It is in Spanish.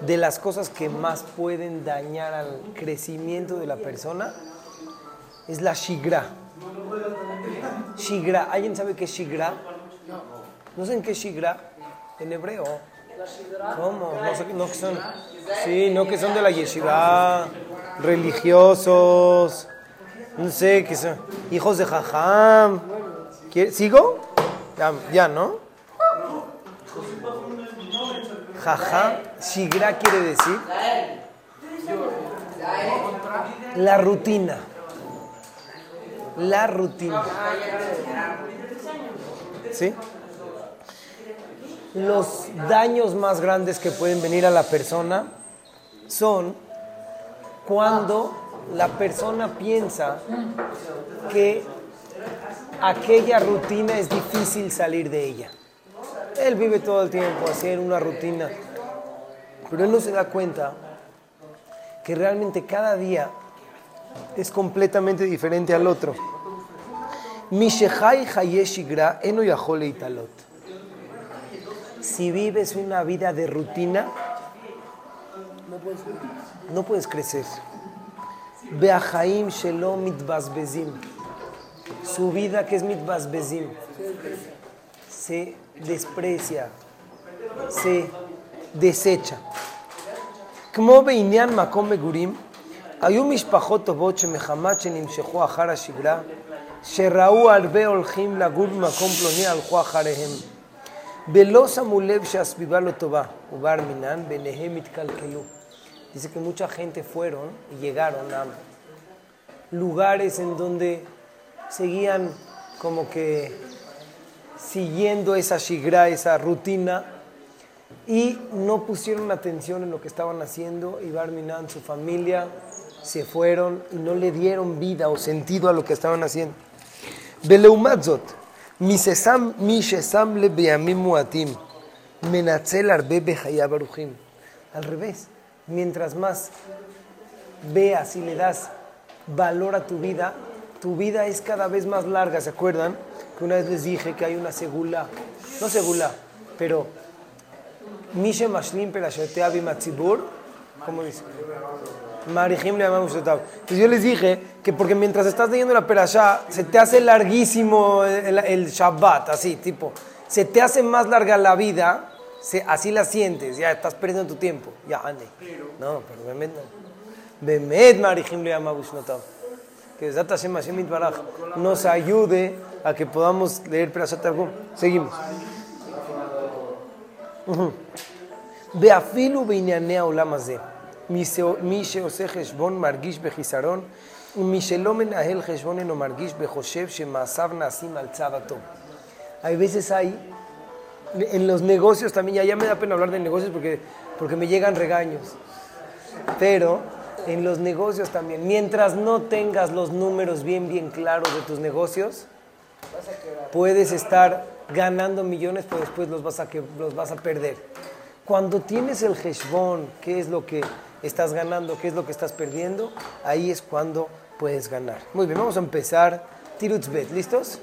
de las cosas que más pueden dañar al crecimiento de la persona es la shigra. Shigra, ¿alguien sabe qué es shigra? ¿No saben qué es shigra? En hebreo. ¿Cómo? No sé, no que son. Sí, no que son de la yeshiva, religiosos, no sé, que son hijos de jajam. ¿Quiere- ¿Sigo? Ya, ¿no? Jajam, shigra quiere decir la rutina. La rutina. ¿Sí? Los daños más grandes que pueden venir a la persona son cuando la persona piensa que aquella rutina es difícil salir de ella. Él vive todo el tiempo así en una rutina, pero él no se da cuenta que realmente cada día es completamente diferente al otro. Italot. Si vives una vida de rutina, no puedes crecer. Su vida que es mitbazbezim Se desprecia, se desecha. כמו בעניין מקום מגורים, היו משפחות טובות שמחמת שנמשכו אחר השגרה, שראו הרבה הולכים לגור במקום פלוני, הלכו אחריהם. ולא שמו לב שהסביבה לא טובה, ובר מינן, ביניהם התקלקלו. Dice que mucha gente fueron y llegaron a lugares en donde seguían como que siguiendo esa shigra, esa rutina, y no pusieron atención en lo que estaban haciendo. Y Barminan, su familia, se fueron y no le dieron vida o sentido a lo que estaban haciendo. Beleumatzot, misesam, mishesam muatim, menatzel arbe behayabaruchim. Al revés, mientras más veas y le das valor a tu vida, tu vida es cada vez más larga. ¿Se acuerdan? Que una vez les dije que hay una segula, no segula, pero Mishe Mashlim Perashotea Bimatzibur, ¿cómo dice? Marihim le llamamos. Entonces yo les dije que porque mientras estás leyendo la Perashá, se te hace larguísimo el, el Shabbat, así, tipo, se te hace más larga la vida, se- así la sientes, ya estás perdiendo tu tiempo. Ya, ande. No, pero Bemet no. Bemet Marihim le llamamos Shotav Que Zat Hashem Hashem Yitbaraj nos ayude a que podamos leer Perashat Targum. Seguimos. ואפילו בענייני העולם הזה, מי ש- מי שעושה חשבון מרגיש בחיסרון, ומי שלא מנהל חשבון אינו מרגיש בחושב שמעשיו נעשים על צו הטוב. Hay veces hay, en los negocios también, ya, ya me da pena hablar de negocios porque, porque me llegan regaños, pero en los negocios también, mientras no tengas los números bien, bien claros de tus negocios, puedes estar ganando millones, pero después los vas a, que, los vas a perder. Cuando tienes el heshbon, qué es lo que estás ganando, qué es lo que estás perdiendo, ahí es cuando puedes ganar. Muy bien, vamos a empezar. Tirutzbet, ¿listos?